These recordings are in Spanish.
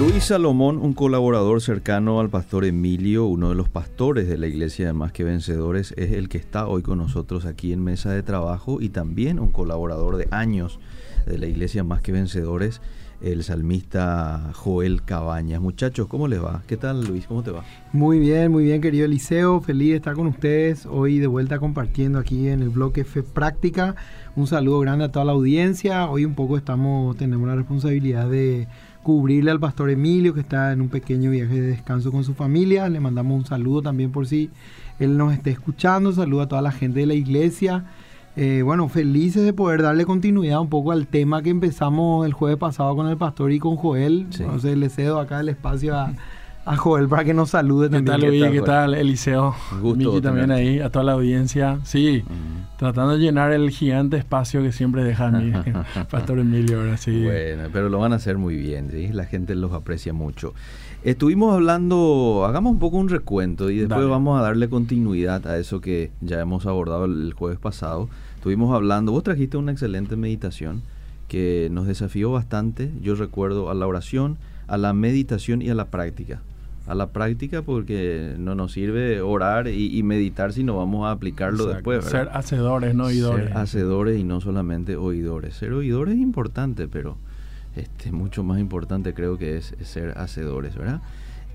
Luis Salomón, un colaborador cercano al pastor Emilio, uno de los pastores de la iglesia de Más que Vencedores, es el que está hoy con nosotros aquí en Mesa de Trabajo y también un colaborador de años de la iglesia Más que Vencedores, el salmista Joel Cabañas. Muchachos, ¿cómo les va? ¿Qué tal Luis? ¿Cómo te va? Muy bien, muy bien querido Eliseo, feliz de estar con ustedes hoy de vuelta compartiendo aquí en el bloque Fe Práctica. Un saludo grande a toda la audiencia. Hoy un poco estamos, tenemos la responsabilidad de cubrirle al pastor Emilio, que está en un pequeño viaje de descanso con su familia. Le mandamos un saludo también por si él nos esté escuchando. Saludo a toda la gente de la iglesia. Eh, bueno, felices de poder darle continuidad un poco al tema que empezamos el jueves pasado con el pastor y con Joel. Entonces le cedo acá el espacio a, a Joel para que nos salude ¿Qué también. Tal, Luis? ¿Qué tal, Eliseo? gusto Miki también ahí, a toda la audiencia. Sí, tratando de llenar el gigante espacio que siempre deja mi Pastor Emilio, ahora sí. Bueno, pero lo van a hacer muy bien, ¿sí? la gente los aprecia mucho. Estuvimos hablando, hagamos un poco un recuento y después vamos a darle continuidad a eso que ya hemos abordado el jueves pasado. Estuvimos hablando, vos trajiste una excelente meditación que nos desafió bastante, yo recuerdo, a la oración, a la meditación y a la práctica a la práctica porque no nos sirve orar y, meditar si no vamos a aplicarlo después. Ser hacedores, no oidores. Ser hacedores y no solamente oidores. Ser oidores es importante, pero este, mucho más importante creo que es, ser hacedores, ¿verdad?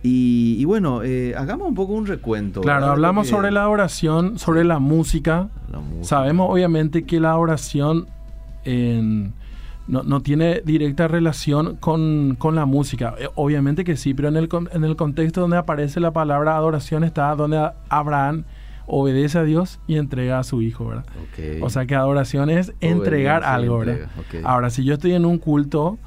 Y, bueno, eh, hagamos un poco un recuento. Claro, hablamos sobre la oración, sobre la música. la música. Sabemos obviamente que la oración en no, no tiene directa relación con, la música. Eh, obviamente que sí, pero en el, en el contexto donde aparece la palabra adoración está donde Abraham obedece a Dios y entrega a su hijo, ¿verdad? O sea que adoración es entregar algo, ¿verdad? Ahora, si yo estoy en un culto,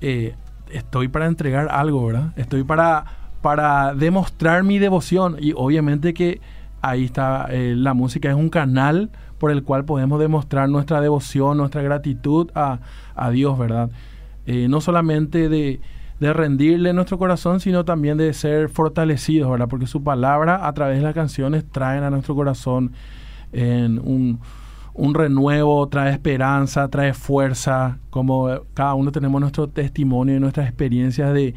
eh, estoy para entregar algo, ¿verdad? Estoy para, para demostrar mi devoción y obviamente que ahí está, eh, la música es un canal por el cual podemos demostrar nuestra devoción, nuestra gratitud a, Dios, ¿verdad? Eh, no solamente de, rendirle nuestro corazón, sino también de ser fortalecidos, ¿verdad? Porque su palabra a través de las canciones traen a nuestro corazón en un, renuevo, trae esperanza, trae fuerza, como cada uno tenemos nuestro testimonio y nuestras experiencias de,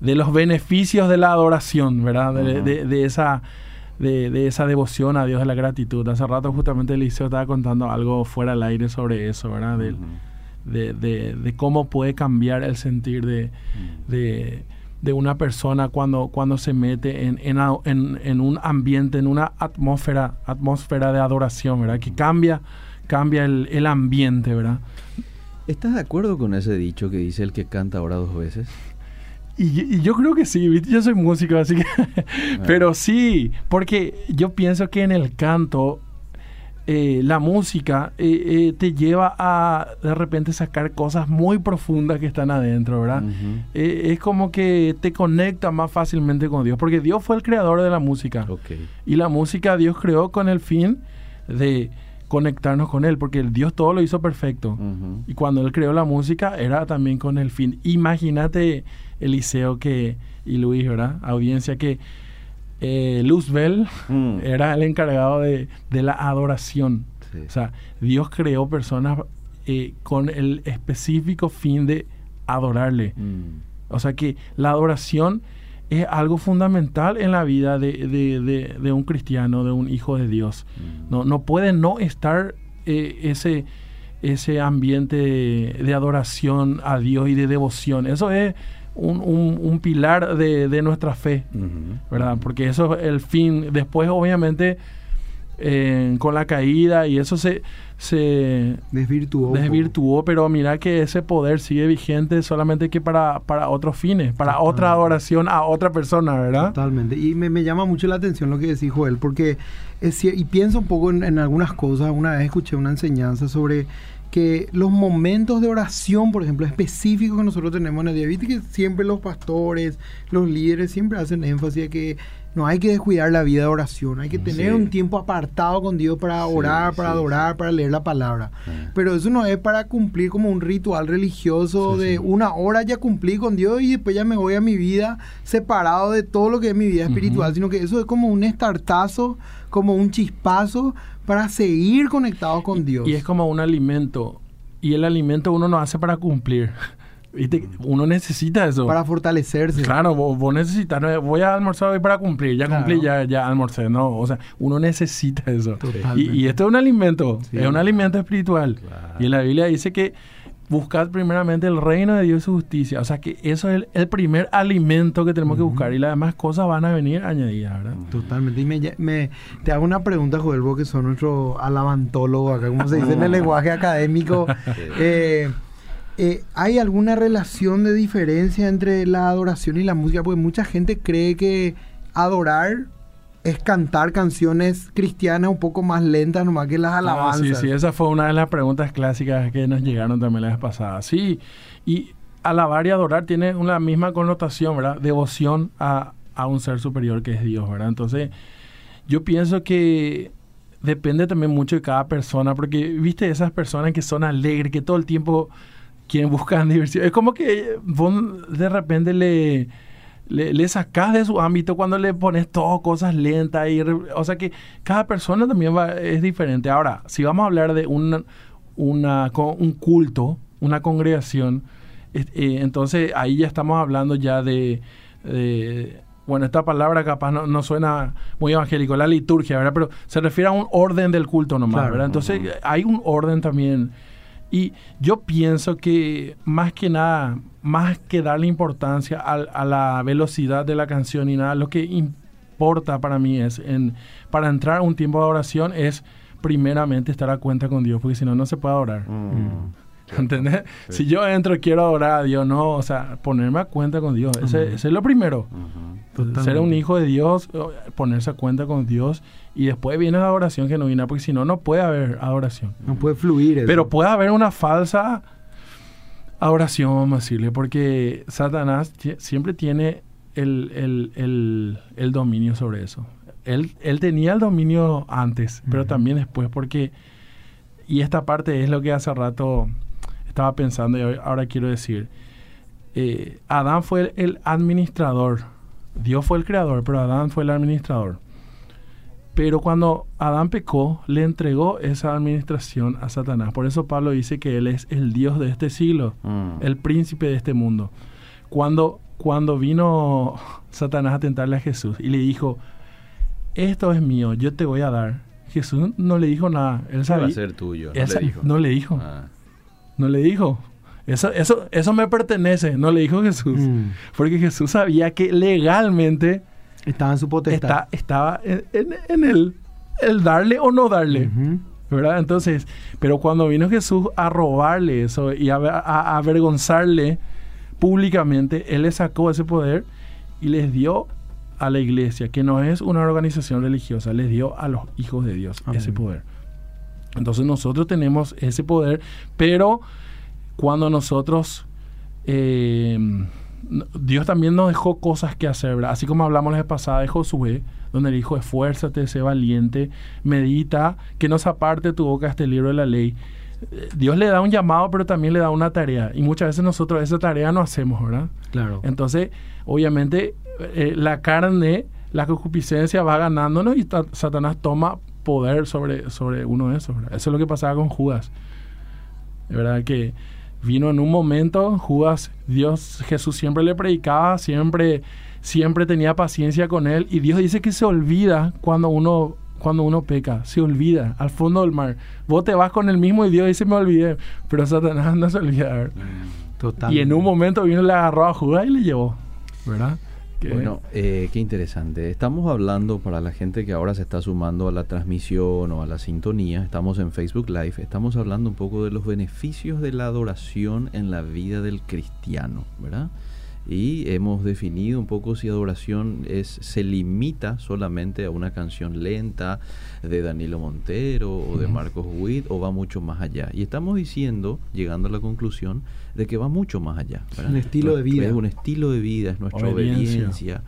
los beneficios de la adoración, ¿verdad? de, esa de, esa devoción a Dios, de la gratitud. Hace rato justamente Eliseo estaba contando algo fuera del aire sobre eso, ¿verdad? de, cómo puede cambiar el sentir de, una persona cuando, cuando se mete en, en, un ambiente, en una atmósfera, atmósfera de adoración, ¿verdad? Que cambia, cambia el, el ambiente, ¿verdad? ¿Estás de acuerdo con ese dicho que dice el que canta ahora dos veces? Y, yo creo que sí, yo soy músico, así que... Pero sí, porque yo pienso que en el canto, eh, la música eh, eh, te lleva a de repente sacar cosas muy profundas que están adentro, ¿verdad? es como que te conecta más fácilmente con Dios, porque Dios fue el creador de la música. Y la música Dios creó con el fin de conectarnos con Él, porque el Dios todo lo hizo perfecto. Y cuando Él creó la música era también con el fin. Imagínate Eliseo que, y Luis, ¿verdad? Audiencia que eh, Luzbel mm. era el encargado de, la adoración. O sea, Dios creó personas eh, con el específico fin de adorarle. Mm. O sea que la adoración es algo fundamental en la vida de, un cristiano, de un hijo de Dios. Mm. No, no puede no estar eh, ese, ese ambiente de, adoración a Dios y de devoción. Eso es un, un, pilar de, de, nuestra fe, ¿verdad? Porque eso es el fin. Después, obviamente, eh, con la caída y eso se, se desvirtuó. desvirtuó, pero mira que ese poder sigue vigente solamente que para, para otros fines, para otra adoración a otra persona, ¿verdad? Totalmente. Y me, me, llama mucho la atención lo que decís, Joel, porque es, y pienso un poco en, en algunas cosas. Una vez escuché una enseñanza sobre que los momentos de oración, por ejemplo, específicos que nosotros tenemos en el día, viste que siempre los pastores, los líderes siempre hacen énfasis a que no hay que descuidar la vida de oración, hay que tener un tiempo apartado con Dios para orar, para adorar, para leer la palabra. Pero eso no es para cumplir como un ritual religioso de una hora ya cumplí con Dios y después ya me voy a mi vida separado de todo lo que es mi vida espiritual, sino que eso es como un estartazo, como un chispazo para seguir conectados con Dios. Y es como un alimento. Y el alimento uno no hace para cumplir. ¿Viste? Uno necesita eso. Para fortalecerse. Claro, vos, necesitas, voy a almorzar hoy para cumplir, ya cumplí, ya, ya almorcé, no, o sea, uno necesita eso. Y, y, esto es un alimento, es un alimento espiritual. Y en la Biblia dice que buscad primeramente el reino de Dios y su justicia. O sea que eso es el, primer alimento que tenemos que buscar y las demás cosas van a venir añadidas, ¿verdad? Totalmente. Y me, te hago una pregunta, Joel, vos que son nuestro alabantólogo acá, como se dice en el lenguaje académico. Eh, eh, ¿Hay alguna relación de diferencia entre la adoración y la música? Porque mucha gente cree que adorar es cantar canciones cristianas un poco más lentas nomás que las ah, alabanzas. sí, sí, esa fue una de las preguntas clásicas que nos llegaron también la vez pasada. Sí, y alabar y adorar tiene una misma connotación, ¿verdad? Devoción a, a un ser superior que es Dios, ¿verdad? Entonces, yo pienso que depende también mucho de cada persona, porque viste esas personas que son alegres, que todo el tiempo quieren buscar diversión. Es como que vos de repente le le, sacas de su ámbito cuando le pones todo cosas lentas. Y, o sea que cada persona también va, es diferente. Ahora, si vamos a hablar de una, una, un culto, una congregación, eh, entonces ahí ya estamos hablando ya de, bueno, esta palabra capaz no, suena muy evangélico, la liturgia, ¿verdad? Pero se refiere a un orden del culto nomás, ¿verdad? Entonces hay un orden también. Y yo pienso que más que nada, más que darle importancia a, la velocidad de la canción y nada, lo que importa para mí es, en, para entrar a un tiempo de oración, es primeramente estar a cuenta con Dios, porque si no, no se puede adorar. Mm. ¿Entendés? Si yo entro y quiero adorar a Dios, no, o sea, ponerme a cuenta con Dios, ese, es lo primero. Ser un hijo de Dios, ponerse a cuenta con Dios y después viene la adoración genuina, porque si no, no puede haber adoración. No puede fluir. Eso. Pero puede haber una falsa adoración, vamos a decirle, porque Satanás siempre tiene el, dominio sobre eso. Él, él, tenía el dominio antes, pero también después, porque, y esta parte es lo que hace rato estaba pensando y ahora quiero decir, eh, Adán fue el administrador, Dios fue el creador, pero Adán fue el administrador. Pero cuando Adán pecó, le entregó esa administración a Satanás. Por eso Pablo dice que él es el Dios de este siglo, mm. el príncipe de este mundo. Cuando, cuando vino Satanás a tentarle a Jesús y le dijo, esto es mío, yo te voy a dar. Jesús no le dijo nada. Él sabía. Va a ser tuyo. No le dijo. No le dijo. Ah. No le dijo. Eso, eso, eso me pertenece, no le dijo Jesús. Mm. Porque Jesús sabía que legalmente estaba en su potestad. estaba en, en, el, el, darle o no darle. ¿Verdad? Entonces, pero cuando vino Jesús a robarle eso y a, avergonzarle públicamente, Él le sacó ese poder y les dio a la iglesia, que no es una organización religiosa, les dio a los hijos de Dios ese poder. Entonces nosotros tenemos ese poder, pero cuando nosotros eh, Dios también nos dejó cosas que hacer, ¿verdad? Así como hablamos la vez pasada de Josué, donde le dijo, esfuérzate, sé valiente, medita, que no se aparte tu boca este libro de la ley. Eh, Dios le da un llamado, pero también le da una tarea. Y muchas veces nosotros esa tarea no hacemos, ¿verdad? Claro. Entonces, obviamente, eh, la carne, la concupiscencia va ganándonos y Satanás toma poder sobre, sobre uno de esos. ¿verdad? Eso es lo que pasaba con Judas. De verdad que vino en un momento, Judas, Dios, Jesús siempre le predicaba, siempre, siempre tenía paciencia con él y Dios dice que se olvida cuando uno, cuando uno peca, se olvida al fondo del mar. Vos te vas con el mismo y Dios dice me olvidé, pero Satanás no se olvida. Mm, y en un momento vino, le agarró a Judas y le llevó, ¿verdad? Bueno, eh, qué interesante. Estamos hablando para la gente que ahora se está sumando a la transmisión o a la sintonía. Estamos en Facebook Live. Estamos hablando un poco de los beneficios de la adoración en la vida del cristiano, ¿verdad? Y hemos definido un poco si adoración es se limita solamente a una canción lenta de Danilo Montero o de Marcos Witt o va mucho más allá. Y estamos diciendo, llegando a la conclusión, de que va mucho más allá. Un estilo de vida. Es un estilo de vida, es nuestra obediencia.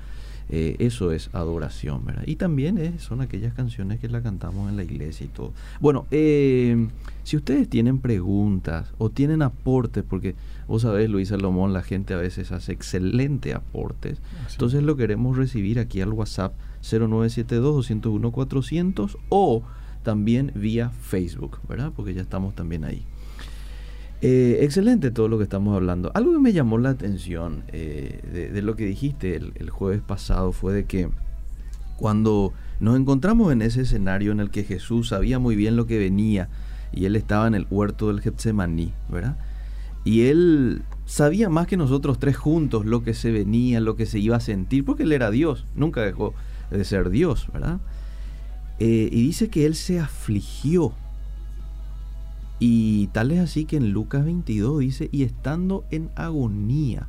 Eh, eso es adoración, ¿verdad? Y también son aquellas canciones que la cantamos en la iglesia y todo. Bueno, eh, si ustedes tienen preguntas o tienen aportes, porque vos sabés, Luis Salomón, la gente a veces hace excelentes aportes, entonces lo queremos recibir aquí al WhatsApp 0972-201-400 o también vía Facebook, ¿verdad? Porque ya estamos también ahí. Eh, excelente todo lo que estamos hablando. Algo que me llamó la atención eh, de, lo que dijiste el, jueves pasado fue de que cuando nos encontramos en ese escenario en el que Jesús sabía muy bien lo que venía y él estaba en el huerto del Getsemaní, ¿verdad? Y él sabía más que nosotros tres juntos lo que se venía, lo que se iba a sentir, porque él era Dios, nunca dejó de ser Dios, ¿verdad? Eh, y dice que él se afligió y tal es así que en Lucas 22 dice, y estando en agonía,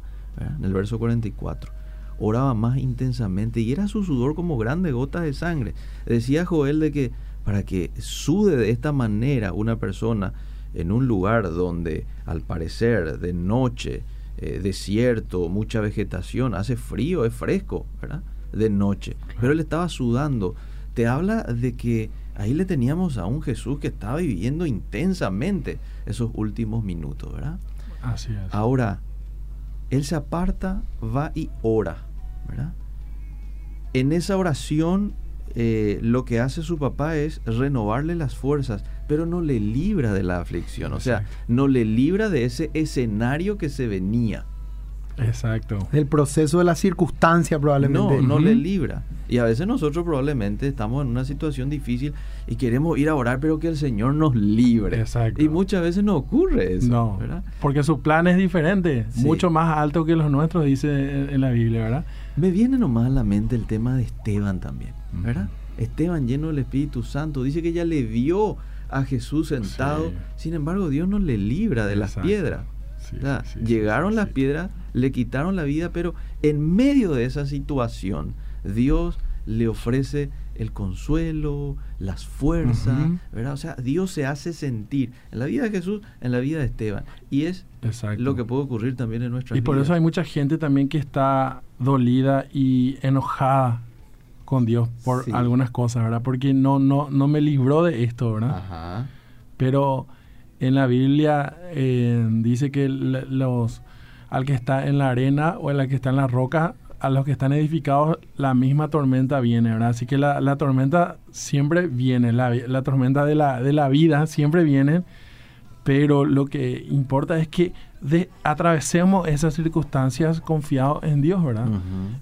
en el verso 44, oraba más intensamente y era su sudor como grandes gotas de sangre. Decía Joel de que para que sude de esta manera una persona en un lugar donde al parecer de noche, eh, desierto, mucha vegetación, hace frío, es fresco, ¿verdad? De noche. Pero él estaba sudando. Te habla de que Ahí le teníamos a un Jesús que estaba viviendo intensamente esos últimos minutos, ¿verdad? Así es. Ahora, Él se aparta, va y ora, ¿verdad? En esa oración eh, lo que hace su papá es renovarle las fuerzas, pero no le libra de la aflicción, o sea, no le libra de ese escenario que se venía. Exacto. El proceso de la circunstancia probablemente. No, no le libra. Y a veces nosotros probablemente estamos en una situación difícil y queremos ir a orar, pero que el Señor nos libre. Exacto. Y muchas veces no ocurre eso. No, porque su plan es diferente, mucho más alto que los nuestros, dice en la Biblia, ¿verdad? Me viene nomás a la mente el tema de Esteban también, ¿verdad? Esteban lleno del Espíritu Santo, dice que ya le vio a Jesús sentado, sin embargo Dios no le libra de las piedras. Llegaron las piedras, le quitaron la vida, pero en medio de esa situación, Dios le ofrece el consuelo, las fuerzas, ¿verdad? O sea, Dios se hace sentir en la vida de Jesús, en la vida de Esteban. Y es lo que puede ocurrir también en nuestra vida. Y por eso hay mucha gente también que está dolida y enojada con Dios por algunas cosas, ¿verdad? Porque no, no, no me libró de esto, ¿verdad? Ajá. Pero en la Biblia eh, dice que los al que está en la arena o al que está en la roca, a los que están edificados, la misma tormenta viene, ¿verdad? Así que la, tormenta siempre viene, la, la tormenta de la, de la vida siempre viene, pero lo que importa es que de, atravesemos esas circunstancias confiados en Dios, ¿verdad?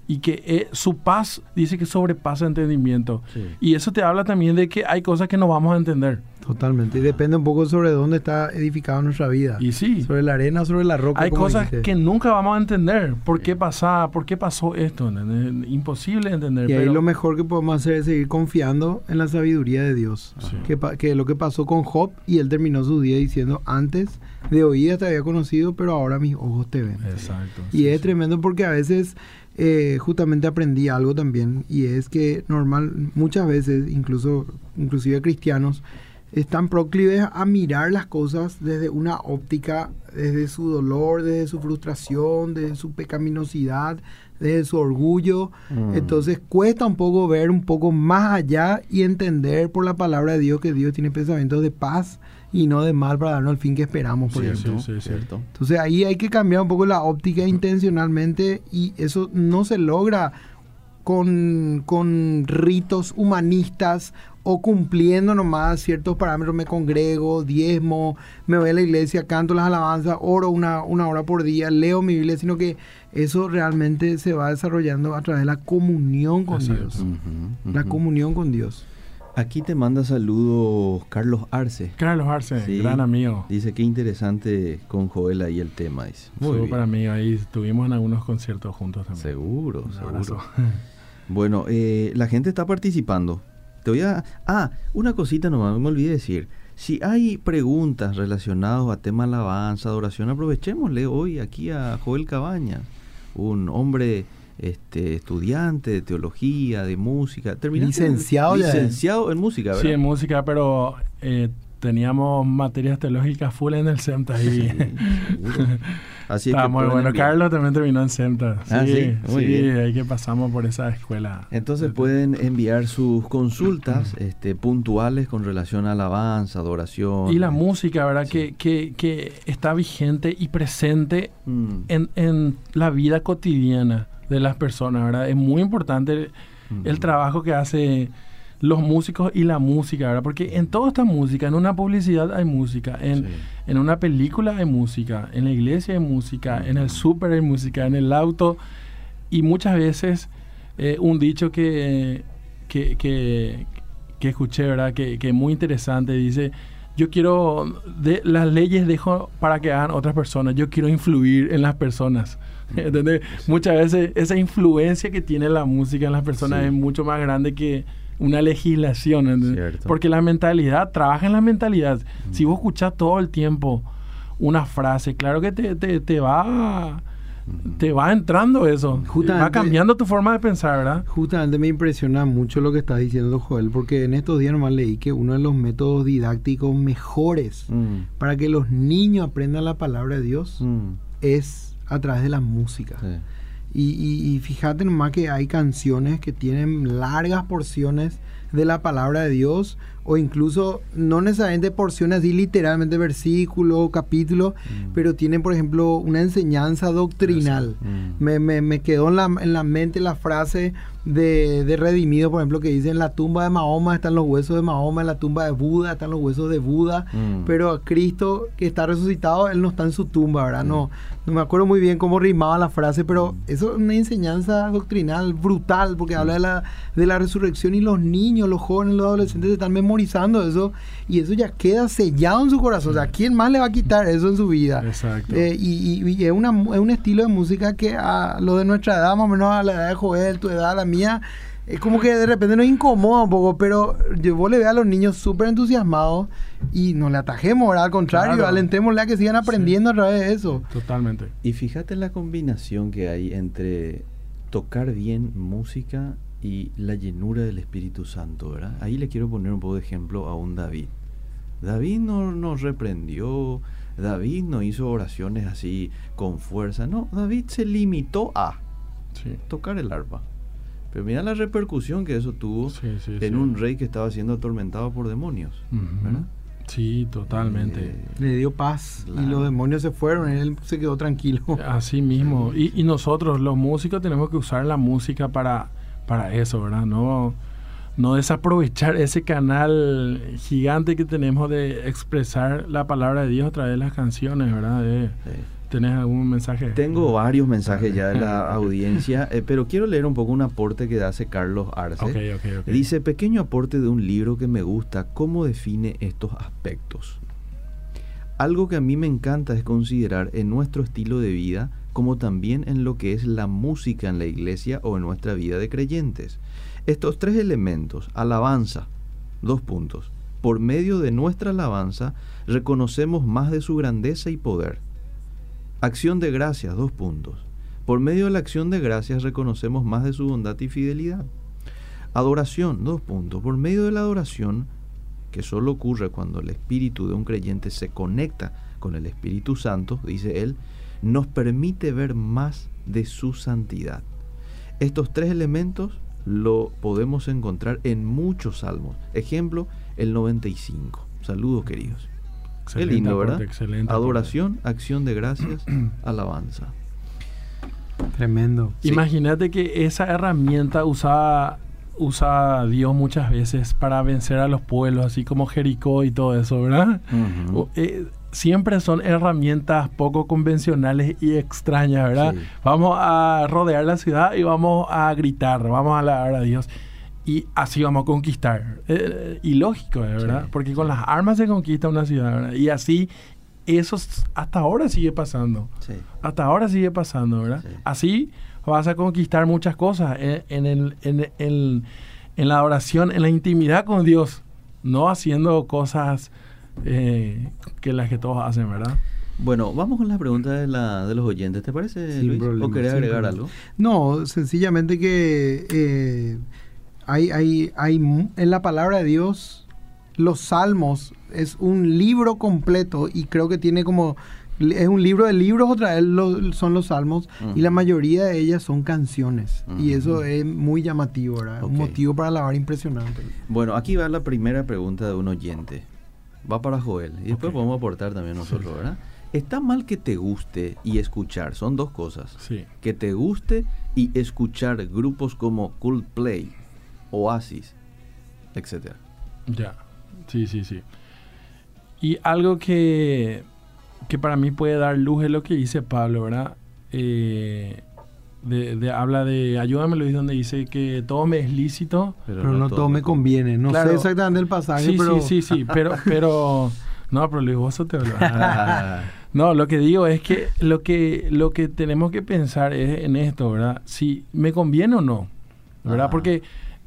Y que eh, su paz dice que sobrepasa entendimiento. Y eso te habla también de que hay cosas que no vamos a entender. Totalmente. Y depende un poco sobre dónde está edificada nuestra vida. Y sí. Sobre la arena sobre la roca. Hay cosas que nunca vamos a entender. ¿Por qué pasa, por qué pasó esto? Imposible entender. Y ahí lo mejor que podemos hacer es seguir confiando en la sabiduría de Dios. Que, que lo que pasó con Job y él terminó su día diciendo, antes de oídas te había conocido, pero ahora mis ojos te ven. Exacto. Y es tremendo porque a veces... Eh, justamente aprendí algo también y es que normal muchas veces incluso inclusive cristianos están proclives a mirar las cosas desde una óptica, desde su dolor, desde su frustración, desde su pecaminosidad, desde su orgullo. Mm. Entonces cuesta un poco ver un poco más allá y entender por la palabra de Dios que Dios tiene pensamientos de paz y no de mal para darnos el fin que esperamos, por ejemplo. Sí, sí, cierto. Entonces ahí hay que cambiar un poco la óptica intencionalmente y eso no se logra con, con ritos humanistas o cumpliendo nomás ciertos parámetros, me congrego, diezmo, me voy a la iglesia, canto las alabanzas, oro una, una hora por día, leo mi Biblia, sino que eso realmente se va desarrollando a través de la comunión con Dios. La comunión con Dios. Aquí te manda saludos Carlos Arce. Carlos Arce, gran amigo. Dice que interesante con Joel ahí el tema. Dice. Muy para mí, ahí estuvimos en algunos conciertos juntos también. Seguro, seguro. bueno, eh, la gente está participando. Te voy a... Ah, una cosita nomás, me olvidé decir. Si hay preguntas relacionadas a tema alabanza, adoración, aprovechémosle hoy aquí a Joel Cabaña, un hombre este, estudiante de teología, de música. Licenciado, licenciado en música, ¿verdad? Sí, en música, pero eh, teníamos materias teológicas full en el CEMTA y Así Está muy bueno. Carlos también terminó en CEMTA. Ah, sí, muy bien. ahí que pasamos por esa escuela. Entonces pueden enviar sus consultas este, puntuales con relación a alabanza, adoración. Y la música, ¿verdad? Que, que, que, está vigente y presente mm. en, en, la vida cotidiana de las personas, ¿verdad? Es muy importante el, el trabajo que hace los músicos y la música, ¿verdad? Porque en toda esta música, en una publicidad hay música, en, en una película hay música, en la iglesia hay música, en el súper hay música, en el auto. Y muchas veces eh, un dicho que, que, que, que escuché, ¿verdad? Que, que es muy interesante, dice yo quiero, de, las leyes dejo para que hagan otras personas, yo quiero influir en las personas. ¿Entendés? Muchas veces esa influencia que tiene la música en las personas es mucho más grande que una legislación. Porque la mentalidad, trabaja en la mentalidad. Si vos escuchás todo el tiempo una frase, claro que te, te, te va te va entrando eso. va cambiando tu forma de pensar, ¿verdad? Justamente me impresiona mucho lo que está diciendo Joel, porque en estos días nomás leí que uno de los métodos didácticos mejores mm. para que los niños aprendan la palabra de Dios mm. es a través de la música. Y, y, fíjate nomás que hay canciones que tienen largas porciones de la palabra de Dios o incluso no necesariamente porciones así literalmente versículo, capítulo, mm. pero tienen por ejemplo una enseñanza doctrinal. Mm. Me, me, me, quedó en la, en la mente la frase de, de, Redimido, por ejemplo, que dice en la tumba de Mahoma están los huesos de Mahoma, en la tumba de Buda están los huesos de Buda, mm. pero Cristo que está resucitado, Él no está en su tumba, ¿verdad? No, no me acuerdo muy bien cómo rimaba la frase, pero eso es una enseñanza doctrinal brutal, porque habla de la, de la resurrección y los niños, los jóvenes, los adolescentes están memorizando eso y eso ya queda sellado en su corazón. O sea, ¿quién más le va a quitar eso en su vida? Exacto. Eh, y, es, una, es un estilo de música que a lo de nuestra edad, más o menos a la edad de Joel, tu edad, la mía, es como que de repente nos incomoda un poco, pero yo vos le veo a los niños súper entusiasmados y no le atajemos, ¿verdad? Al contrario, alentémosle a que sigan aprendiendo a través de eso. Totalmente. Y fíjate la combinación que hay entre tocar bien música y la llenura del Espíritu Santo, ¿verdad? Ahí le quiero poner un poco de ejemplo a un David. David no nos reprendió, David no hizo oraciones así con fuerza, no, David se limitó a tocar el arpa. Pero mira la repercusión que eso tuvo en un rey que estaba siendo atormentado por demonios, ¿verdad? Sí, totalmente. Eh, Le dio paz y los demonios se fueron, y él se quedó tranquilo. Así mismo. Y, y nosotros, los músicos, tenemos que usar la música para para eso, ¿verdad? No, no desaprovechar ese canal gigante que tenemos de expresar la palabra de Dios a través de las canciones, ¿verdad? ¿Tenés algún mensaje? Tengo varios mensajes ya de la audiencia, eh, pero quiero leer un poco un aporte que hace Carlos Arce. Dice, pequeño aporte de un libro que me gusta, ¿cómo define estos aspectos? Algo que a mí me encanta es considerar en nuestro estilo de vida como también en lo que es la música en la iglesia o en nuestra vida de creyentes. Estos tres elementos, alabanza, dos puntos, por medio de nuestra alabanza reconocemos más de su grandeza y poder. Acción de gracias, dos puntos. Por medio de la acción de gracias reconocemos más de su bondad y fidelidad. Adoración, dos puntos. Por medio de la adoración, que solo ocurre cuando el espíritu de un creyente se conecta con el Espíritu Santo, dice él, nos permite ver más de su santidad. Estos tres elementos lo podemos encontrar en muchos salmos. Ejemplo, el 95. Saludos, queridos. Qué lindo, ¿verdad? Adoración, acción de gracias, alabanza. Tremendo. Imagínate que esa herramienta usada usa Dios muchas veces para vencer a los pueblos, así como Jericó y todo eso, ¿verdad? siempre son herramientas poco convencionales y extrañas, ¿verdad? Vamos a rodear la ciudad y vamos a gritar, vamos a alabar a Dios. Y así vamos a conquistar. Eh, y lógico, ¿verdad? Porque con las armas se conquista una ciudad, ¿verdad? Y así, eso hasta ahora sigue pasando. Hasta ahora sigue pasando, ¿verdad? Así vas a conquistar muchas cosas en, el, en, en la oración, en la intimidad con Dios. No haciendo cosas eh, que las que todos hacen, ¿verdad? Bueno, vamos con la pregunta de, la, de los oyentes, ¿te parece, Luis? ¿O querés agregar algo? No, sencillamente que eh, hay, hay, hay en la palabra de Dios, los salmos es un libro completo y creo que tiene como es un libro de libros, otra vez son los salmos, y la mayoría de ellas son canciones. Y eso es muy llamativo, ¿verdad? Un motivo para alabar impresionante. Bueno, aquí va la primera pregunta de un oyente va para Joel. Y después podemos aportar también nosotros, ¿verdad? Está mal que te guste y escuchar, son dos cosas. Sí. Que te guste y escuchar grupos como Coldplay, Oasis, etcétera. Ya, sí, sí, sí. Y algo que, que para mí puede dar luz es lo que dice Pablo, ¿verdad? Eh, de, habla de, ayúdame, lo dice donde dice que todo me es lícito. Pero, no, todo, me conviene. No sé exactamente el pasaje, sí, pero... Sí, sí, sí, pero, pero no, pero Luis, vos te No, lo que digo es que lo que lo que tenemos que pensar es en esto, ¿verdad? Si me conviene o no, ¿verdad? Porque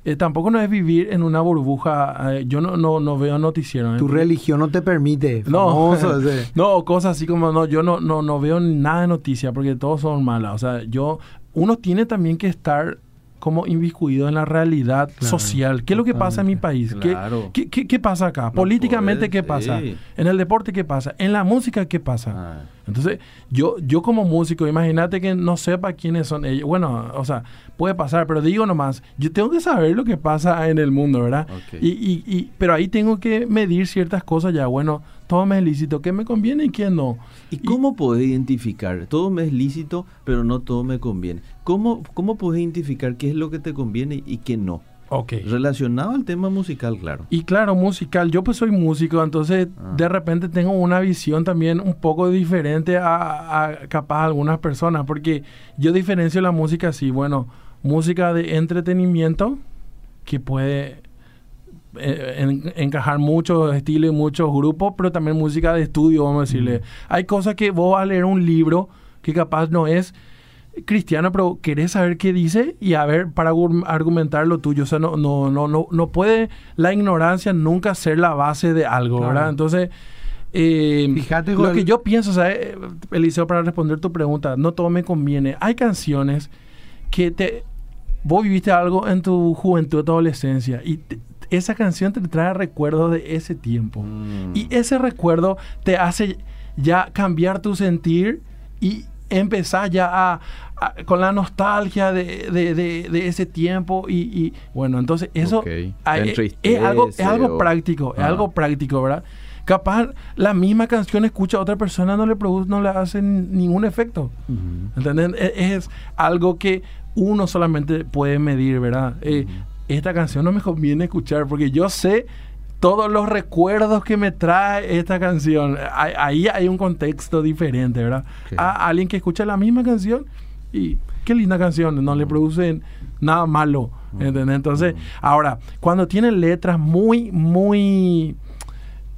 eh, tampoco no es vivir en una burbuja. Eh, yo no, no, no veo noticiero. Tu religión no te permite. No, no, cosas así como no, yo no, no, no veo nada de noticias porque todos son malas. O sea, yo, uno tiene también que estar como inviscuido en la realidad social. ¿Qué es lo que pasa en mi país? ¿Qué, qué, pasa acá? Políticamente, ¿qué pasa? En el deporte, ¿qué pasa? En la música, ¿qué pasa? Ah. Entonces, yo, yo como músico, imagínate que no sepa quiénes son ellos. Bueno, o sea, puede pasar, pero digo nomás, yo tengo que saber lo que pasa en el mundo, ¿verdad? Y, y, y, pero ahí tengo que medir ciertas cosas ya. Bueno, todo me es lícito, ¿qué me conviene y qué no? ¿Y cómo puedo identificar? Todo me es lícito, pero no todo me conviene. ¿Cómo, cómo puedes identificar qué es lo que te conviene y qué no? Ok. Relacionado al tema musical, claro. Y claro, musical. Yo pues soy músico, entonces ah. de repente tengo una visión también un poco diferente a, a capaz algunas personas, porque yo diferencio la música así, bueno, música de entretenimiento que puede eh, encajar muchos estilos y muchos grupos, pero también música de estudio, vamos a decirle. Hay cosas que vos vas a leer un libro que capaz no es cristiano, pero querés saber qué dice y a ver para argumentar lo tuyo. O sea, no, no, no, no, no puede la ignorancia nunca ser la base de algo, ¿verdad? Entonces, eh, Fíjate, lo que yo pienso, eh, Eliseo, para responder tu pregunta, no todo me conviene. Hay canciones que te... Vos viviste algo en tu juventud, tu adolescencia y esa canción te trae recuerdos de ese tiempo. Mm. Y ese recuerdo te hace ya cambiar tu sentir y empezar ya a, con la nostalgia de, de, ese tiempo y, bueno, entonces eso es, algo, es algo práctico, es algo práctico, ¿verdad? Capaz la misma canción escucha a otra persona, no le produce, no le hace ningún efecto. ¿Entendés? E, es, algo que uno solamente puede medir, ¿verdad? Eh, esta canción no me conviene escuchar porque yo sé todos los recuerdos que me trae esta canción. Ahí hay un contexto diferente, ¿verdad? A alguien que escucha la misma canción y qué linda canción, no le producen nada malo, ¿entendés? Entonces, ahora, cuando tiene letras muy, muy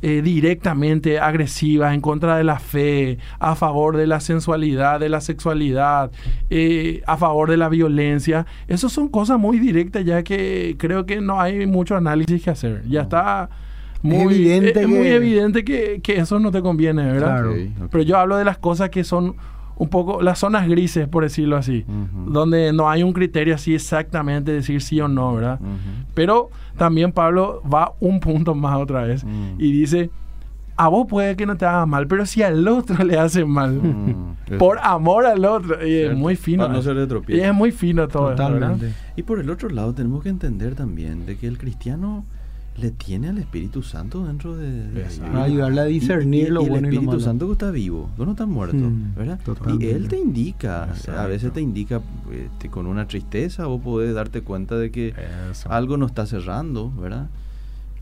eh, directamente agresivas en contra de la fe, a favor de la sensualidad, de la sexualidad, eh, a favor de la violencia. Esas son cosas muy directas ya que creo que no hay mucho análisis que hacer. Ya está muy evidente, muy evidente que, eso no te conviene, ¿verdad? Pero yo hablo de las cosas que son un poco las zonas grises, por decirlo así, donde no hay un criterio así exactamente decir sí o no, ¿verdad? Pero también Pablo va un punto más otra vez mm. y dice, a vos puede que no te haga mal, pero si al otro le hace mal, mm, por amor al otro, y es muy fino. no ser de y es muy fino todo Totalmente. Y por el otro lado tenemos que entender también de que el cristiano le tiene al Espíritu Santo dentro de, ayudarle a discernir lo bueno el Espíritu Santo que está vivo no está muerto mm, ¿verdad? y él te indica a veces te indica este, con una tristeza vos podés darte cuenta de que algo no está cerrando ¿verdad?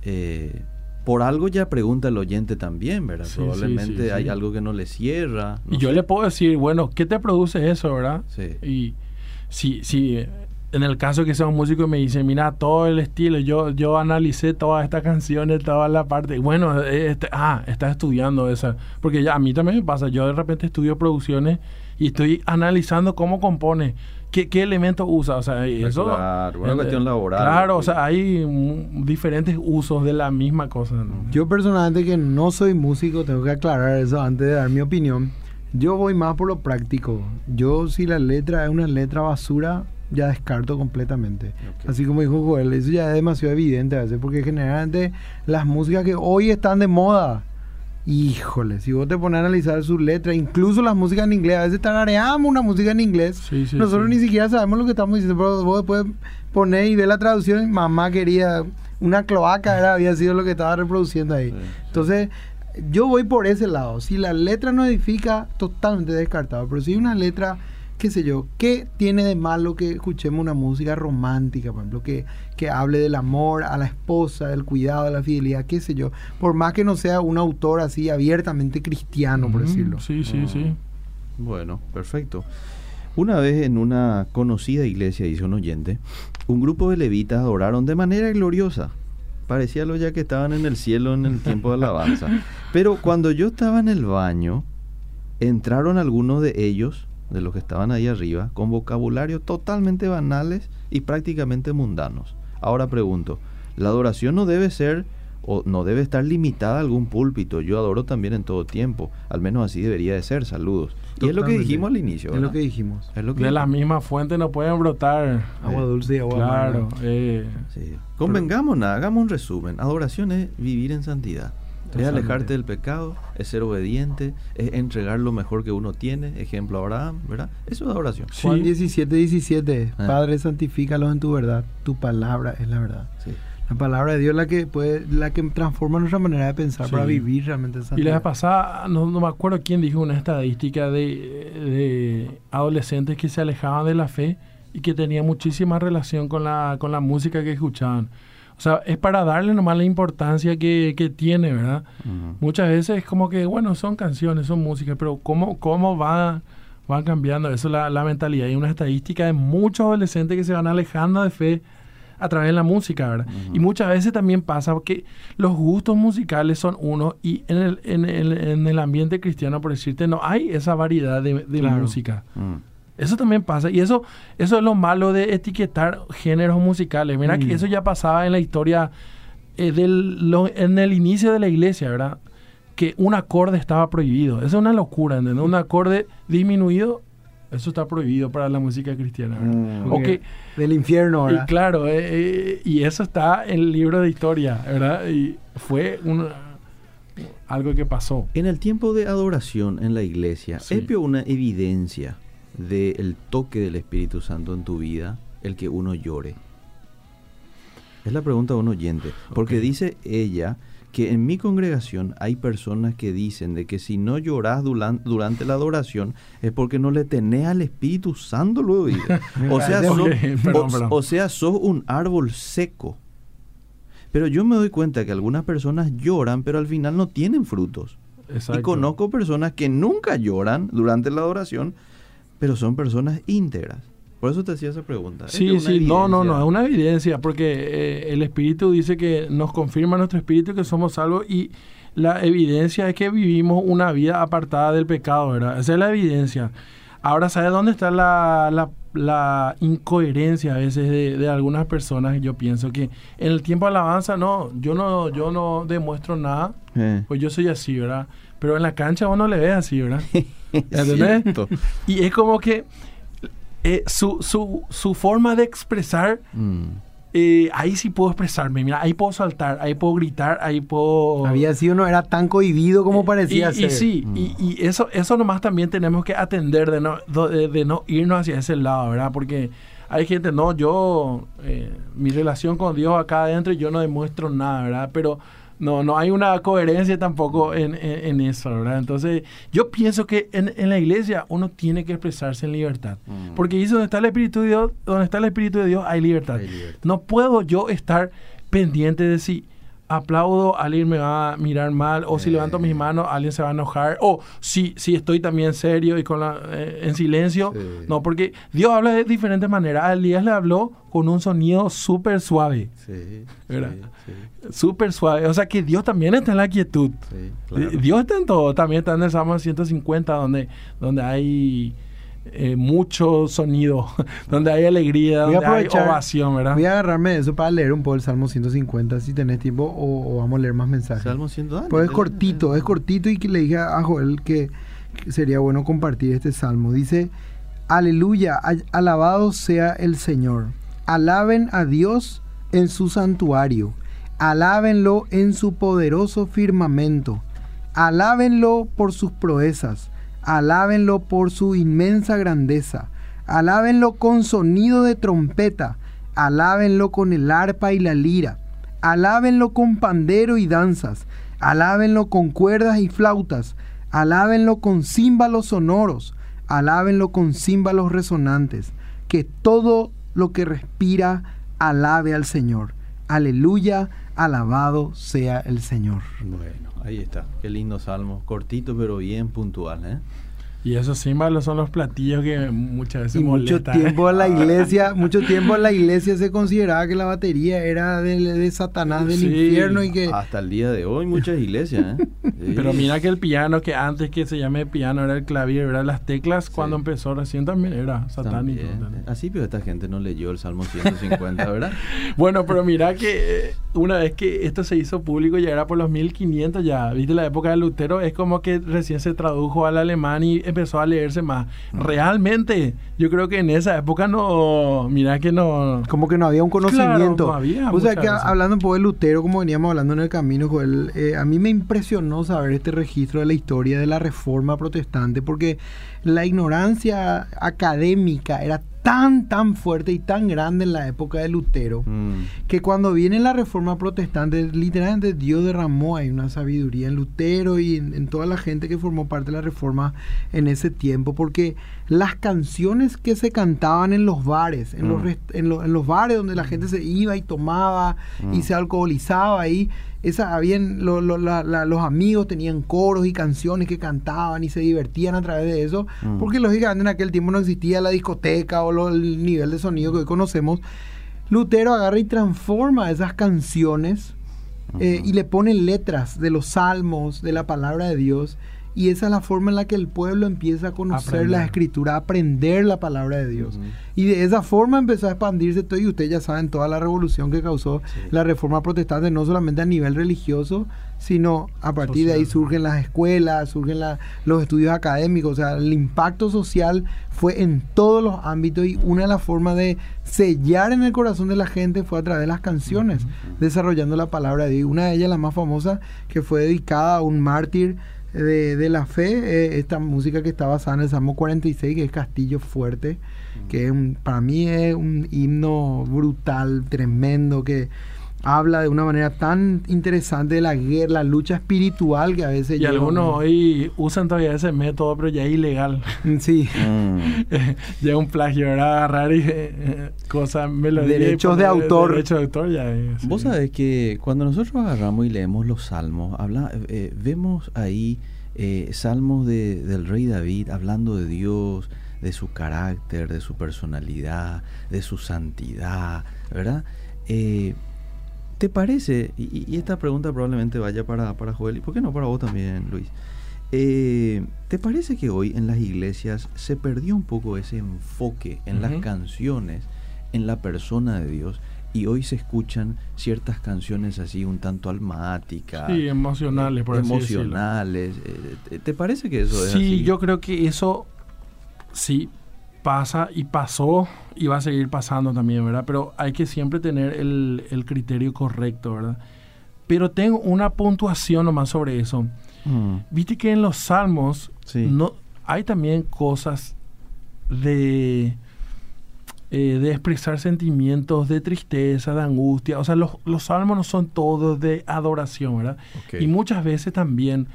Eh, por algo ya pregunta el oyente también, ¿verdad? Probablemente hay algo que no le cierra. y yo le puedo decir, bueno, ¿qué te produce eso, verdad? Sí. Y si, si en el caso que sea un músico y me dice, mira, todo el estilo, yo, yo analicé todas estas canciones, toda la parte, bueno, este, ah, está estudiando esa, porque ya a mí también me pasa, yo de repente estudio producciones y estoy analizando cómo compone, qué, qué elementos usa, o sea, eso... Claro, una cuestión laboral. Claro, o sea, hay diferentes usos de la misma cosa. Yo personalmente que no soy músico, tengo que aclarar eso antes de dar mi opinión. Yo voy más por lo práctico. Yo si la letra es una letra basura, ya descarto completamente. Así como dijo Joel, eso ya es demasiado evidente a veces, porque generalmente las músicas que hoy están de moda, híjole, si vos te pones a analizar sus letras, incluso las músicas en inglés, a veces tarareamos una música en inglés, nosotros ni siquiera sabemos lo que estamos diciendo, pero vos después poner y ver la traducción, mamá quería, una cloaca era, había sido lo que estaba reproduciendo ahí. Entonces, yo voy por ese lado. Si la letra no edifica, totalmente descartado. Pero si una letra qué sé yo, ¿qué tiene de malo que escuchemos una música romántica, por ejemplo, que, que hable del amor a la esposa, del cuidado, de la fidelidad, qué sé yo? Por más que no sea un autor así abiertamente cristiano, por decirlo. Sí, sí, sí. Bueno, perfecto. Una vez en una conocida iglesia, dice un oyente, un grupo de levitas adoraron de manera gloriosa. Parecía lo ya que estaban en el cielo en el tiempo de alabanza. Pero cuando yo estaba en el baño, entraron algunos de ellos de los que estaban ahí arriba con vocabulario totalmente banales y prácticamente mundanos. Ahora pregunto, ¿la adoración no debe ser o no debe estar limitada a algún púlpito? Yo adoro también en todo tiempo, al menos así debería de ser. Saludos. Y es lo que dijimos al inicio. Es lo que dijimos. de la misma fuente no pueden brotar agua dulce y agua Claro. Eh, Convengamos nada, hagamos un resumen. Adoración es vivir en santidad. Es alejarte del pecado, es ser obediente, es entregar lo mejor que uno tiene. Ejemplo Abraham, ¿verdad? Eso es adoración. Juan 17, 17. Ah. Padre, santifícalos en tu verdad. Tu palabra es la verdad. La palabra de Dios es la que puede, la que transforma nuestra manera de pensar para vivir realmente santidad. Y la vez pasada, no, me acuerdo quién dijo una estadística de, de, adolescentes que se alejaban de la fe y que tenían muchísima relación con la, con la música que escuchaban. O sea, es para darle nomás la importancia que, que tiene, ¿verdad? Muchas veces es como que, bueno, son canciones, son música, pero ¿cómo, cómo va, van cambiando? Eso es la, la mentalidad. Hay una estadística de muchos adolescentes que se van alejando de fe a través de la música, ¿verdad? Y muchas veces también pasa que los gustos musicales son uno y en el, en el, en el ambiente cristiano, por decirte, no hay esa variedad de, de música. Mm. Eso también pasa. Y eso, eso es lo malo de etiquetar géneros musicales. Mira que mm. eso ya pasaba en la historia eh, del, en el inicio de la iglesia, ¿verdad? Que un acorde estaba prohibido. Eso es una locura, ¿entendés? Un acorde disminuido, eso está prohibido para la música cristiana. Mm, del infierno, ¿verdad? Y claro, eh, eh, y eso está en el libro de historia, ¿verdad? Y fue un, algo que pasó. En el tiempo de adoración en la iglesia, sí. es una evidencia del toque del Espíritu Santo en tu vida el que uno llore? Es la pregunta de un oyente. Porque dice ella que en mi congregación hay personas que dicen de que si no lloras durante la adoración es porque no le tenés al Espíritu Santo luego. o, sea, sos, o, sea, sos un árbol seco. Pero yo me doy cuenta que algunas personas lloran, pero al final no tienen frutos. Y conozco personas que nunca lloran durante la adoración, pero son personas íntegras. Por eso te hacía esa pregunta. Sí, sí, no, no, no, es una evidencia, porque eh, el Espíritu dice que nos confirma nuestro Espíritu que somos salvos y la evidencia es que vivimos una vida apartada del pecado, ¿verdad? Esa es la evidencia. Ahora, ¿sabes dónde está la, la, incoherencia a veces de, algunas personas? Yo pienso que en el tiempo de alabanza, no, yo no, yo no demuestro nada, eh. pues yo soy así, ¿verdad? Pero en la cancha uno le ve así, ¿verdad? y es como que eh, su, su, su, forma de expresar, mm. eh, ahí sí puedo expresarme. Mira, ahí puedo saltar, ahí puedo gritar, ahí puedo. Había sido, no era tan cohibido como parecía y, ser. Y sí, mm. y, eso, eso nomás también tenemos que atender de no, de, no irnos hacia ese lado, ¿verdad? Porque hay gente, no, yo, eh, mi relación con Dios acá adentro, yo no demuestro nada, ¿verdad? Pero no, no hay una coherencia tampoco en, en, eso, ¿verdad? Entonces, yo pienso que en, en, la iglesia uno tiene que expresarse en libertad. Mm. Porque ahí donde está el Espíritu de Dios, donde está el Espíritu de Dios hay libertad. No puedo yo estar pendiente de si aplaudo, alguien me va a mirar mal, o si levanto mis manos, alguien se va a enojar, o si, si estoy también serio y con la, eh, en silencio. No, porque Dios habla de diferentes maneras. A Elías le habló con un sonido súper suave. Sí, Súper suave. O sea que Dios también está en la quietud. Dios está en todo. También está en el Salmo 150, donde, donde hay eh, mucho sonido, donde hay alegría, donde hay ovación, ¿verdad? Voy a agarrarme de eso para leer un poco el Salmo 150 si tenés tiempo o, vamos a leer más mensajes. Salmo 150. Pues es cortito, es cortito y que le dije a Joel que, sería bueno compartir este salmo. Dice, aleluya, alabado sea el Señor. Alaben a Dios en su santuario. Alábenlo en su poderoso firmamento. Alábenlo por sus proezas alábenlo por su inmensa grandeza, alábenlo con sonido de trompeta, alábenlo con el arpa y la lira, alábenlo con pandero y danzas, alábenlo con cuerdas y flautas, alábenlo con címbalos sonoros, alábenlo con címbalos resonantes, que todo lo que respira alabe al Señor. Aleluya, alabado sea el Señor. Bueno, ahí está, qué lindo salmo, cortito pero bien puntual, ¿eh? Y esos símbolos son los platillos que muchas veces y mucho tiempo en la iglesia, mucho tiempo en la iglesia se consideraba que la batería era de, Satanás del infierno y que hasta el día de hoy muchas iglesias, ¿eh? Pero mira que el piano que antes que se llame piano era el clavier, era las teclas cuando empezó recién también era satánico. Así pero esta gente no leyó el Salmo 150, ¿verdad? bueno, pero mira que eh, una vez que esto se hizo público ya era por los 1500 ya, viste la época de Lutero es como que recién se tradujo al alemán y empezó a leerse más. Realmente, yo creo que en esa época no, mira que no... Como que no había un conocimiento. O sea, que hablando un poco de Lutero, como veníamos hablando en el camino, Joel, eh, a mí me impresionó saber este registro de la historia de la Reforma Protestante, porque la ignorancia académica era tan, tan fuerte y tan grande en la época de Lutero, mm. que cuando viene la reforma protestante, literalmente Dios derramó ahí una sabiduría en Lutero y en, toda la gente que formó parte de la reforma en ese tiempo, porque las canciones que se cantaban en los bares, en, los, mm. en, los bares donde la gente se iba y tomaba y mm. se alcoholizaba ahí, esa, habían los amigos tenían coros y canciones que cantaban y se divertían a través de eso, mm. porque lógicamente en aquel tiempo no existía la discoteca o el nivel de sonido que hoy conocemos. Lutero agarra y transforma esas canciones eh, y le pone letras de los salmos, de la palabra de Dios y esa es la forma en la que el pueblo empieza a conocer la escritura, a aprender la palabra de Dios. Y de esa forma empezó a expandirse todo, y ustedes ya saben toda la revolución que causó la reforma protestante, no solamente a nivel religioso, sino a partir de ahí surgen las escuelas, surgen los estudios académicos, o sea, el impacto social fue en todos los ámbitos y una de las formas de sellar en el corazón de la gente fue a través de las canciones, desarrollando la palabra de Dios. Una de ellas, la más famosa, que fue dedicada a un mártir de, la fe, eh, esta música que está basada en el Salmo 46, que es Castillo Fuerte, que para mí es un himno brutal, tremendo, que habla de una manera tan interesante de la guerra, la lucha espiritual que a veces... Y algunos hoy usan todavía ese método, pero ya es ilegal. Sí. ya un plagio, ¿verdad? Agarrar y eh, cosas, Derechos de autor. Derechos de autor ya es, Vos sabés que cuando nosotros agarramos y leemos los salmos, habla, eh, vemos ahí eh, salmos de, del rey David hablando de Dios, de su carácter, de su personalidad, de su santidad, ¿verdad? Eh, ¿Te parece, y, esta pregunta probablemente vaya para, para Joel, y por qué no para vos también, Luis? Eh, ¿Te parece que hoy en las iglesias se perdió un poco ese enfoque en las canciones, en la persona de Dios? Y hoy se escuchan ciertas canciones así un tanto almáticas. Sí, emocionales, por Emocionales. Eh, ¿Te parece que eso es Sí, yo creo que eso sí pasa y pasó y va a seguir pasando también, ¿verdad? Pero hay que siempre tener el, criterio correcto, ¿verdad? Pero tengo una puntuación nomás sobre eso. Mm. Viste que en los salmos no, hay también cosas de, eh, de expresar sentimientos de tristeza, de angustia. O sea, los, los salmos no son todos de adoración, ¿verdad? Y muchas veces también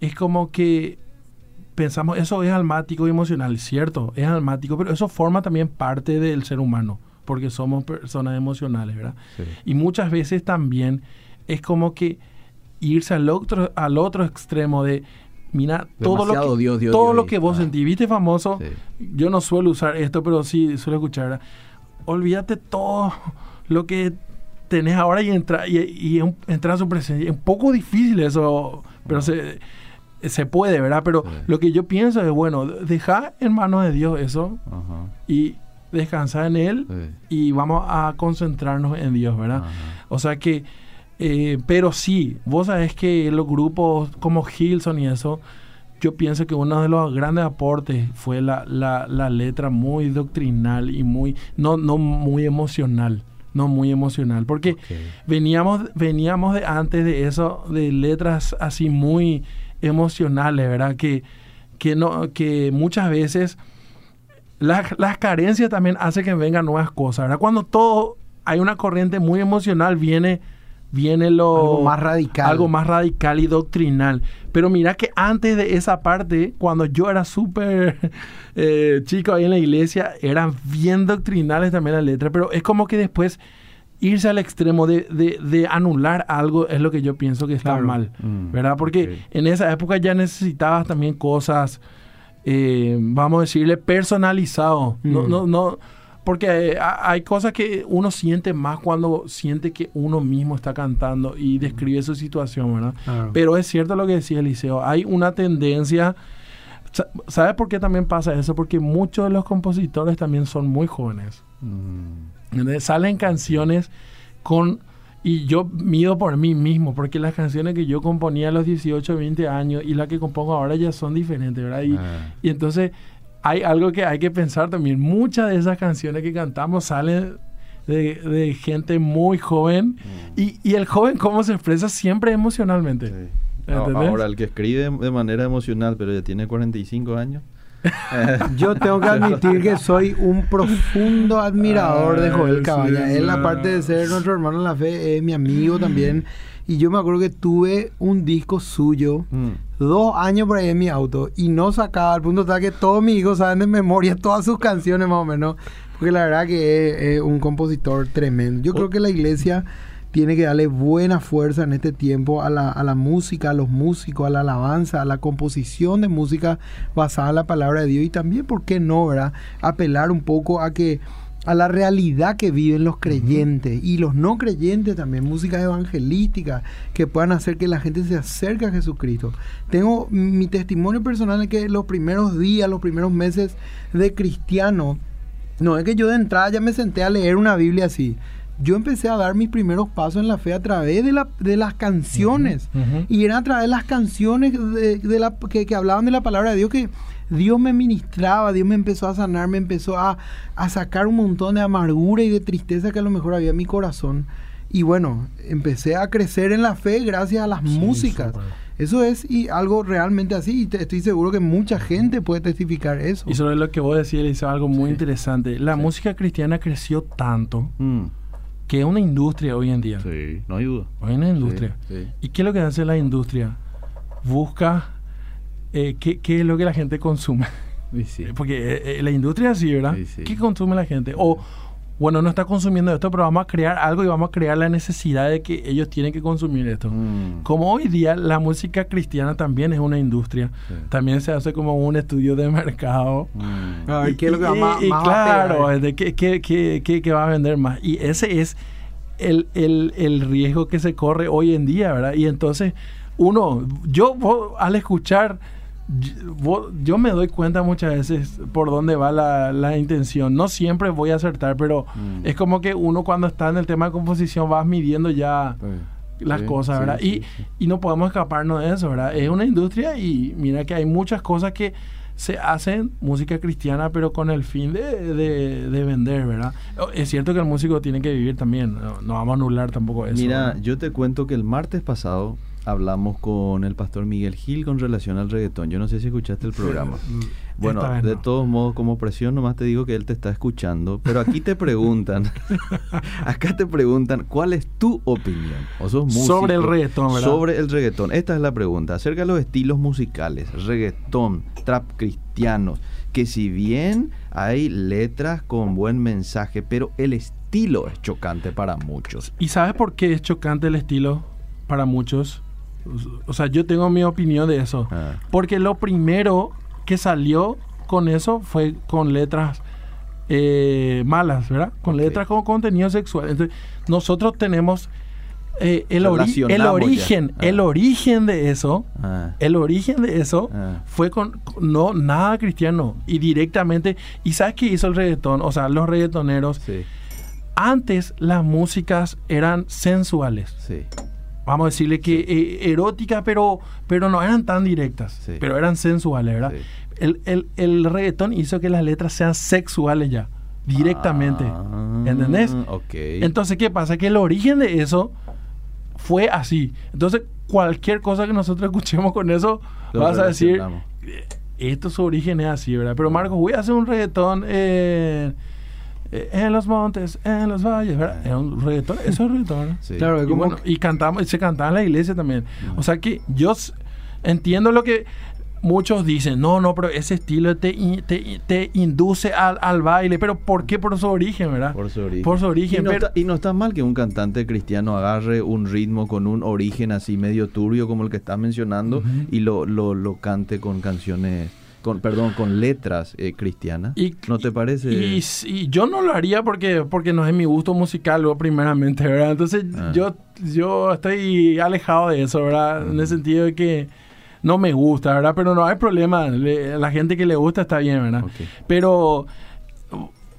es como que pensamos, eso es almático y emocional, cierto, es almático, pero eso forma también parte del ser humano, porque somos personas emocionales, ¿verdad? Y muchas veces también es como que irse al otro, al otro extremo de, mira, todo lo que, todo lo que vos ah. sentís, viste famoso, yo no suelo usar esto, pero sí suelo escuchar, olvídate todo lo que tenés ahora y entra y, y entrar a su presencia. Es un poco difícil eso, pero se se puede, ¿verdad? Pero lo que yo pienso es, bueno, deja en manos de Dios eso y descansar en Él y vamos a concentrarnos en Dios, ¿verdad? O sea que, eh, pero sí, vos sabés que los grupos como Hilson y eso, yo pienso que uno de los grandes aportes fue la, la, letra muy doctrinal y muy, no, no muy emocional no muy emocional porque veníamos veníamos de antes de eso de letras así muy emocionales, ¿verdad? Que, que, no, que muchas veces las carencias también hacen que vengan nuevas cosas, ¿verdad? Cuando todo hay una corriente muy emocional, viene viene lo... Algo más radical. Algo más radical y doctrinal. Pero mira que antes de esa parte, cuando yo era súper eh, chico ahí en la iglesia, eran bien doctrinales también las letras, pero es como que después irse al extremo de, de, anular algo es lo que yo pienso que está mal, mm. ¿verdad? Porque en esa época ya necesitabas también cosas, eh, vamos a decirle, personalizado. No, mm. no, no, porque hay cosas que uno siente más cuando siente que uno mismo está cantando y describe su situación, ¿verdad? Pero es cierto lo que decía Eliseo, hay una tendencia... ¿Sabes por qué también pasa eso? Porque muchos de los compositores también son muy jóvenes. Mm. Salen canciones con... Y yo mido por mí mismo, porque las canciones que yo componía a los 18, 20 años y las que compongo ahora ya son diferentes, ¿verdad? y ah. entonces hay algo que hay que pensar también. Muchas de esas canciones que cantamos salen de, gente muy joven. Mm. Y, el joven, ¿cómo se expresa? Siempre emocionalmente. Ahora, el que escribe de manera emocional, pero ya tiene 45 años. Yo tengo que admitir que soy un profundo admirador de Joel Caballa. Él, aparte de ser nuestro hermano en la fe, es mi amigo también. Y yo me acuerdo que tuve un disco suyo mm. dos años por ahí en mi auto y no sacaba, al punto tal que todos mis hijos saben de memoria todas sus canciones más o menos. Porque la verdad que es, un compositor tremendo. Yo creo que la iglesia tiene que darle buena fuerza en este tiempo a la, a la, música, a los músicos, a la alabanza, a la composición de música basada en la palabra de Dios y también, ¿por qué no, verdad? Apelar un poco a que a la realidad que viven los creyentes y los no creyentes también, música evangelística que puedan hacer que la gente se acerque a Jesucristo. Tengo mi testimonio personal es que los primeros días, los primeros meses de cristiano, no es que yo de entrada ya me senté a leer una Biblia así. Yo empecé a dar mis primeros pasos en la fe a través de, la, de las canciones. Y era a través de las canciones de, la, que, que hablaban de la palabra de Dios que Dios me ministraba, Dios me empezó a sanar, me empezó a, sacar un montón de amargura y de tristeza que a lo mejor había en mi corazón. Y bueno, empecé a crecer en la fe gracias a las músicas. Eso es y algo realmente así y estoy seguro que mucha gente puede testificar eso. Y sobre lo que vos decías, hizo algo muy interesante. La música cristiana creció tanto mm. Que es una industria hoy en día. Sí, no hay duda. Hoy es una industria. ¿Y qué es lo que hace la industria? Busca eh, ¿qué, es lo que la gente consume? Porque eh, eh, la industria es así, ¿verdad? ¿Qué consume la gente? O, bueno, no está consumiendo esto, pero vamos a crear algo y vamos a crear la necesidad de que ellos tienen que consumir esto. Mm. Como hoy día la música cristiana también es una industria, también se hace como un estudio de mercado. Mm. y, ¿qué es lo que va más, y, claro, de qué, qué, va a vender más. Y ese es el, el, el riesgo que se corre hoy en día, ¿verdad? Y entonces, uno, yo al escuchar yo, me doy cuenta muchas veces por dónde va la, intención. No siempre voy a acertar, pero mm. es como que uno cuando está en el tema de composición vas midiendo ya las cosas, ¿verdad? y, no podemos escaparnos de eso, ¿verdad? Es una industria y mira que hay muchas cosas que se hacen música cristiana, pero con el fin de, vender, ¿verdad? Es cierto que el músico tiene que vivir también, no, vamos a anular tampoco eso. Mira, yo te cuento que el martes pasado hablamos con el pastor Miguel Gil con relación al reggaetón. Yo no sé si escuchaste el programa. Mm, bueno, de todos modos, como presión, nomás te digo que él te está escuchando. Pero aquí te preguntan, acá te preguntan, ¿cuál es tu opinión? ¿O sos sobre el reggaetón, ¿verdad? Sobre el reggaetón. Esta es la pregunta. Acerca de los estilos musicales, reggaetón, trap cristianos, que si bien hay letras con buen mensaje, pero el estilo es chocante para muchos. ¿Y sabes por qué es chocante el estilo para muchos? O sea, yo tengo mi opinión de eso. Ah. Porque lo primero que salió con eso fue con letras eh, malas, ¿verdad? Con letras con contenido sexual. Entonces, nosotros tenemos eh, el, el, origen, el ah. origen de eso, ah. el origen de eso fue con no nada cristiano y directamente. ¿Y sabes qué hizo el reggaetón? O sea, los reggaetoneros. Antes las músicas eran sensuales. Sí vamos a decirle que eh, erótica, pero, pero no eran tan directas, pero eran sensuales, ¿verdad? El, el, el, reggaetón hizo que las letras sean sexuales ya, directamente. Ah, ¿Entendés? Entonces, ¿qué pasa? Que el origen de eso fue así. Entonces, cualquier cosa que nosotros escuchemos con eso, vas a decir, esto su origen es así, ¿verdad? Pero Marcos, voy a hacer un reggaetón. Eh, eh, en los montes, en los valles, ¿verdad? Es un reggaetón, eso es reggaetón. Sí. Claro, y, bueno, y cantamos, se cantaba en la iglesia también. O sea que yo entiendo lo que muchos dicen, no, no, pero ese estilo te, te, induce al, al, baile, pero ¿por qué? Por su origen, ¿verdad? Por su origen. Por su origen. Y no, está, y no está mal que un cantante cristiano agarre un ritmo con un origen así medio turbio como el que estás mencionando y lo, lo, lo cante con canciones con perdón, con letras eh, cristianas. Y, ¿No te parece? Y, yo no lo haría porque, porque no es mi gusto musical, primeramente, ¿verdad? Entonces ah. yo, yo estoy alejado de eso, ¿verdad? En el sentido de que no me gusta, ¿verdad? Pero no hay problema. la gente que le gusta está bien, ¿verdad? Pero...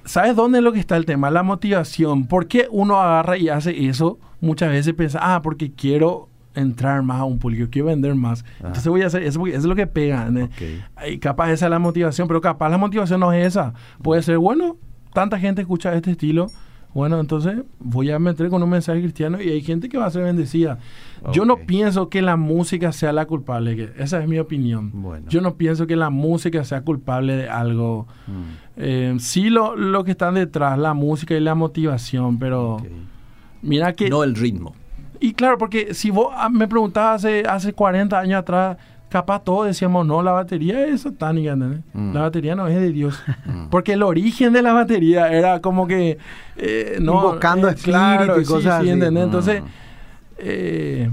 ¿Sabes dónde es lo que está el tema? La motivación. ¿Por qué uno agarra y hace eso? Muchas veces piensa, ah, porque quiero entrar más a un público, quiero vender más. Ah. Entonces voy a hacer eso, eso es lo que pega. Y capaz esa es la motivación, pero capaz la motivación no es esa. Puede ser, bueno, tanta gente escucha este estilo, bueno, entonces voy a meter con un mensaje cristiano y hay gente que va a ser bendecida. Yo no pienso que la música sea la culpable, que esa es mi opinión. Yo no pienso que la música sea culpable de algo. Mm. Eh, sí lo, lo que están detrás, la música y la motivación, pero mira que... No el ritmo. Y claro, porque si vos ah, me preguntabas hace, hace 40 años atrás, capaz todos decíamos, no, la batería es satánica, mm. La batería no es de Dios. Mm. Porque el origen de la batería era como que... Eh, no, Invocando eh, claro, y cosas así. Entonces, mm. eh,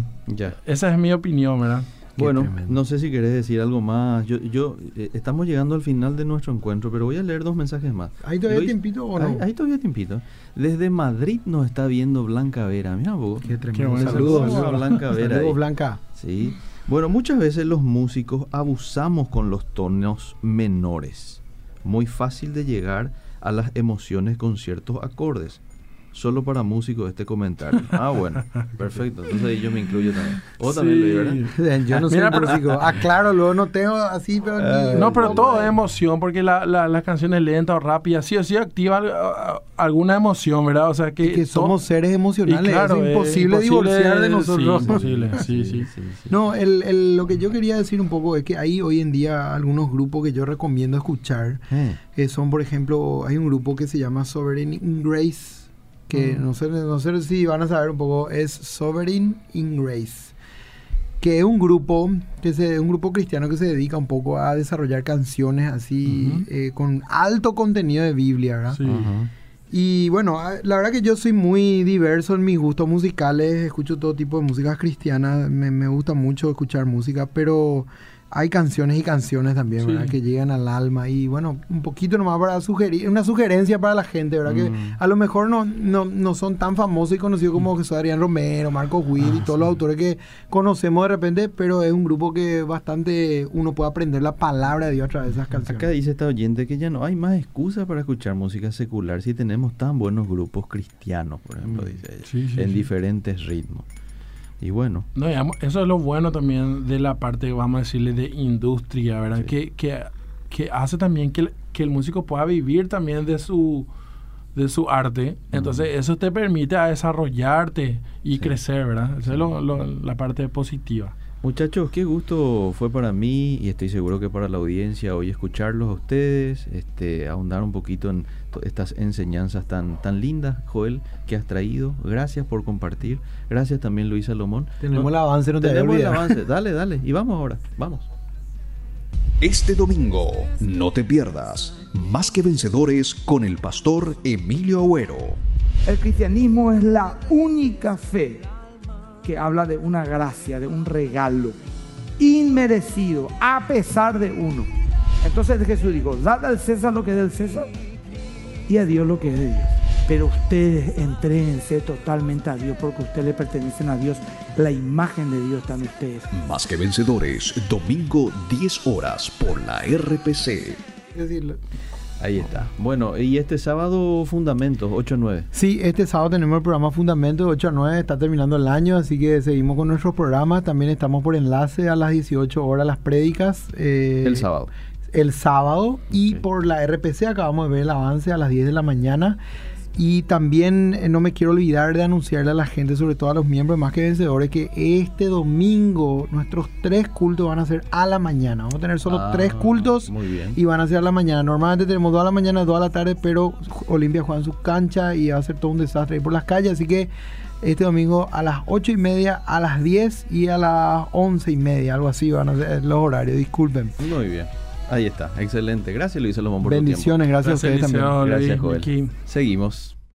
esa es mi opinión, ¿verdad? Bueno, no sé si querés decir algo más. Yo, yo eh, estamos llegando al final de nuestro encuentro, pero voy a leer dos mensajes más. ¿Hay todavía tiempito o no? Hay, todavía tiempito. Desde Madrid nos está viendo Blanca Vera. Mira vos. Qué tremendo. Saludos, Saludos, Blanca Vera. Saludos, Blanca. Sí. Bueno, muchas veces los músicos abusamos con los tonos menores. Muy fácil de llegar a las emociones con ciertos acordes solo para músicos este comentario. Ah, bueno, perfecto. Entonces yo me incluyo también. O también lo ¿verdad? Yo no soy músico. Aclaro, luego no tengo así, pero... Ah, no, pero todo es emoción, porque la, la, las canciones lentas o rápidas sí o sí activan alguna emoción, ¿verdad? O sea que... que somos seres emocionales, claro, es imposible, divorciar de nosotros. Sí, imposible, sí, sí. No, el, el, lo que yo quería decir un poco es que hay hoy en día algunos grupos que yo recomiendo escuchar, eh. que son, por ejemplo, hay un grupo que se llama Sovereign Grace, que no, sé, no sé si van a saber un poco, es Sovereign in Grace, que es un grupo, que se, un grupo cristiano que se dedica un poco a desarrollar canciones así, eh, con alto contenido de Biblia, ¿verdad? Y bueno, la verdad que yo soy muy diverso en mis gustos musicales, escucho todo tipo de música cristiana, me, me gusta mucho escuchar música, pero hay canciones y canciones también, ¿verdad? Que llegan al alma. Y bueno, un poquito nomás para sugerir, una sugerencia para la gente, ¿verdad? Que mm. a lo mejor no, no, son tan famosos y conocidos como que son Adrián Romero, Marcos Witt y ah, todos los autores que conocemos de repente, pero es un grupo que bastante uno puede aprender la palabra de Dios a través de esas canciones. Acá dice esta oyente que ya no hay más excusa para escuchar música secular si tenemos tan buenos grupos cristianos, por ejemplo, mm. dice ella, en diferentes ritmos. Y bueno. No, eso es lo bueno también de la parte, vamos a decirle, de industria, ¿verdad? Que, que, que, hace también que el, que el músico pueda vivir también de su de su arte. Entonces, eso te permite a desarrollarte y crecer, ¿verdad? Esa es la parte positiva. Muchachos, qué gusto fue para mí y estoy seguro que para la audiencia hoy escucharlos a ustedes, este, ahondar un poquito en estas enseñanzas tan, tan lindas, Joel, que has traído. Gracias por compartir. Gracias también, Luis Salomón. Tenemos el avance, no te Tenemos el avance. Dale, dale. Y vamos ahora. Vamos. Este domingo, no te pierdas Más que Vencedores con el pastor Emilio Agüero. El cristianismo es la única fe que habla de una gracia, de un regalo inmerecido, a pesar de uno. Entonces Jesús dijo, dad al César lo que es del César y a Dios lo que es de Dios. Pero ustedes entréguense totalmente a Dios porque ustedes le pertenecen a Dios. La imagen de Dios está en ustedes. Más que vencedores, domingo 10 horas por la RPC. Ahí está. Bueno, y este sábado Fundamentos, 8 a 9. Sí, este sábado tenemos el programa Fundamentos, 8 a 9. Está terminando el año, así que seguimos con nuestros programas. También estamos por enlace a las 18 horas las prédicas. Eh, el sábado. El sábado. Y por la RPC acabamos de ver el avance a las 10 de la mañana. Y también eh, no me quiero olvidar de anunciarle a la gente, sobre todo a los miembros más que vencedores, que este domingo nuestros tres cultos van a ser a la mañana. Vamos a tener solo Ah, tres cultos muy bien. y van a ser a la mañana. Normalmente tenemos dos a la mañana, dos a la tarde, pero Olimpia juega en su cancha y va a ser todo un desastre ahí por las calles. Así que este domingo a las ocho y media, a las 10 y a las once y media, algo así van a ser los horarios. Disculpen. Muy bien. Ahí está, excelente. Gracias Luis Salomón por tu tiempo. Bendiciones, gracias, a ustedes también. Gracias, Joel. Seguimos.